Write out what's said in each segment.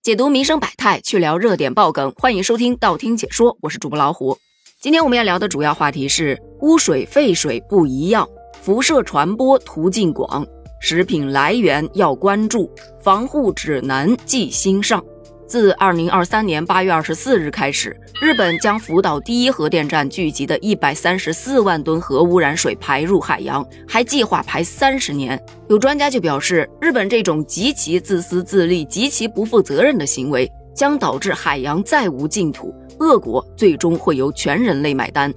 解读民生百态，去聊热点爆梗，欢迎收听道听解说，我是主播老虎。今天我们要聊的主要话题是污水、废水不一样，辐射传播途径广，食品来源要关注，防护指南记心上。自二零二三年八月二十四日开始，日本将福岛第一核电站聚集的一百三十四万吨核污染水排入海洋，还计划排三十年。有专家就表示，日本这种极其自私自利、极其不负责任的行为，将导致海洋再无净土，恶果最终会由全人类买单。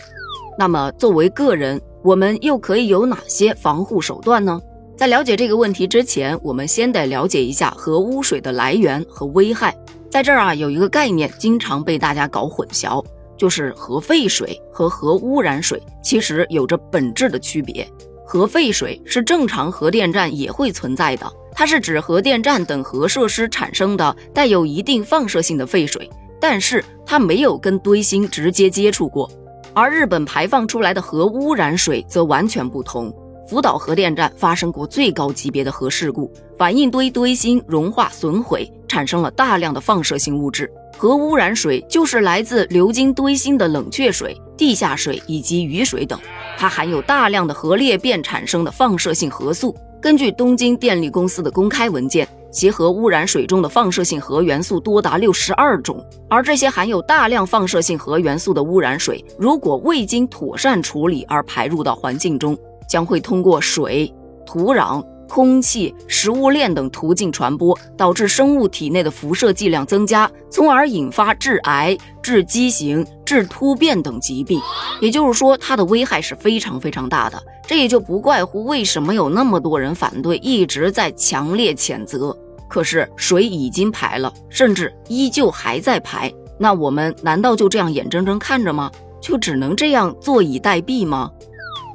那么，作为个人，我们又可以有哪些防护手段呢？在了解这个问题之前，我们先得了解一下核污水的来源和危害。在这儿啊，有一个概念经常被大家搞混淆，就是核废水和核污染水其实有着本质的区别。核废水是正常核电站也会存在的，它是指核电站等核设施产生的带有一定放射性的废水，但是它没有跟堆芯直接接触过。而日本排放出来的核污染水则完全不同。福岛核电站发生过最高级别的核事故，反应堆堆芯融化损毁，产生了大量的放射性物质。核污染水就是来自流经堆芯的冷却水、地下水以及雨水等，它含有大量的核裂变产生的放射性核素。根据东京电力公司的公开文件，其核污染水中的放射性核元素多达六十二种，而这些含有大量放射性核元素的污染水，如果未经妥善处理而排入到环境中。将会通过水、土壤、空气、食物链等途径传播，导致生物体内的辐射剂量增加，从而引发致癌、致畸形、致突变等疾病。也就是说，它的危害是非常非常大的。这也就不怪乎为什么有那么多人反对，一直在强烈谴责。可是水已经排了，甚至依旧还在排，那我们难道就这样眼睁睁看着吗？就只能这样坐以待毙吗？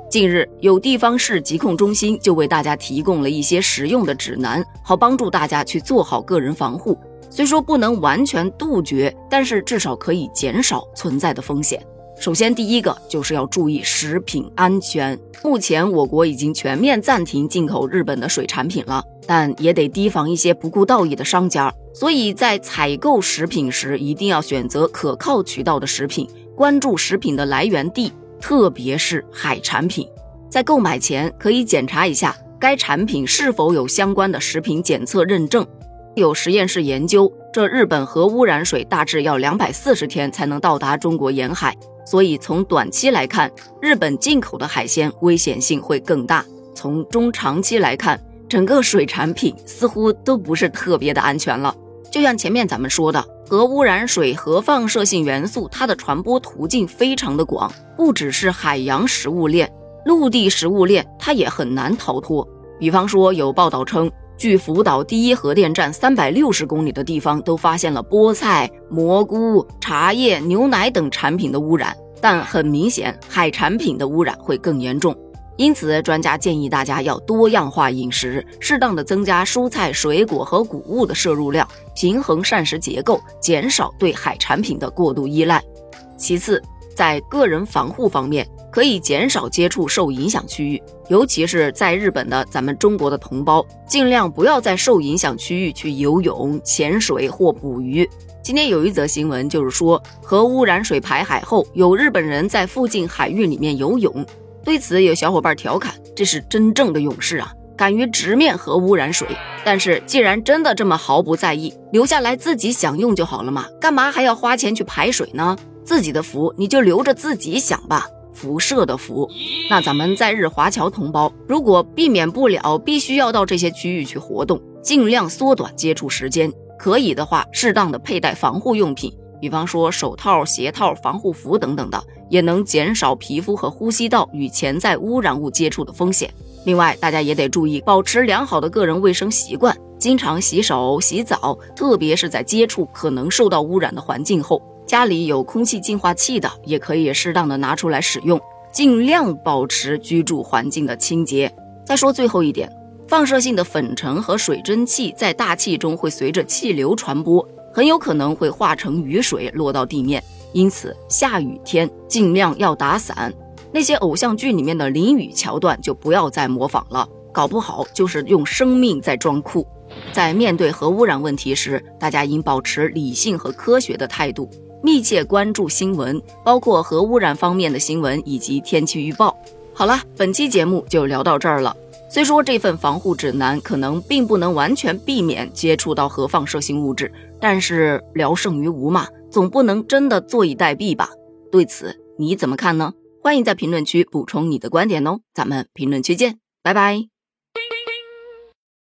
近日，有地方市疾控中心就为大家提供了一些实用的指南，好帮助大家去做好个人防护。虽说不能完全杜绝，但是至少可以减少存在的风险。首先，第一个就是要注意食品安全。目前，我国已经全面暂停进口日本的水产品了，但也得提防一些不顾道义的商家。所以在采购食品时，一定要选择可靠渠道的食品，关注食品的来源地。特别是海产品，在购买前可以检查一下该产品是否有相关的食品检测认证。有实验室研究，这日本核污染水大致要两百四十天才能到达中国沿海，所以从短期来看，日本进口的海鲜危险性会更大。从中长期来看，整个水产品似乎都不是特别的安全了。就像前面咱们说的，核污染水和放射性元素，它的传播途径非常的广，不只是海洋食物链，陆地食物链它也很难逃脱。比方说，有报道称，距福岛第一核电站三百六十公里的地方，都发现了菠菜、蘑菇、茶叶、牛奶等产品的污染，但很明显，海产品的污染会更严重。因此，专家建议大家要多样化饮食，适当的增加蔬菜、水果和谷物的摄入量，平衡膳食结构，减少对海产品的过度依赖。其次，在个人防护方面，可以减少接触受影响区域，尤其是在日本的咱们中国的同胞，尽量不要在受影响区域去游泳、潜水或捕鱼。今天有一则新闻，就是说核污染水排海后，有日本人在附近海域里面游泳。对此，有小伙伴调侃：“这是真正的勇士啊，敢于直面核污染水。”但是，既然真的这么毫不在意，留下来自己享用就好了嘛，干嘛还要花钱去排水呢？自己的福你就留着自己享吧，辐射的福。那咱们在日华侨同胞，如果避免不了，必须要到这些区域去活动，尽量缩短接触时间，可以的话，适当的佩戴防护用品。比方说手套、鞋套、防护服等等的，也能减少皮肤和呼吸道与潜在污染物接触的风险。另外，大家也得注意保持良好的个人卫生习惯，经常洗手、洗澡，特别是在接触可能受到污染的环境后。家里有空气净化器的，也可以适当的拿出来使用，尽量保持居住环境的清洁。再说最后一点，放射性的粉尘和水蒸气在大气中会随着气流传播。很有可能会化成雨水落到地面，因此下雨天尽量要打伞。那些偶像剧里面的淋雨桥段就不要再模仿了，搞不好就是用生命在装酷。在面对核污染问题时，大家应保持理性和科学的态度，密切关注新闻，包括核污染方面的新闻以及天气预报。好了，本期节目就聊到这儿了。虽说这份防护指南可能并不能完全避免接触到核放射性物质，但是聊胜于无嘛，总不能真的坐以待毙吧？对此你怎么看呢？欢迎在评论区补充你的观点哦，咱们评论区见，拜拜。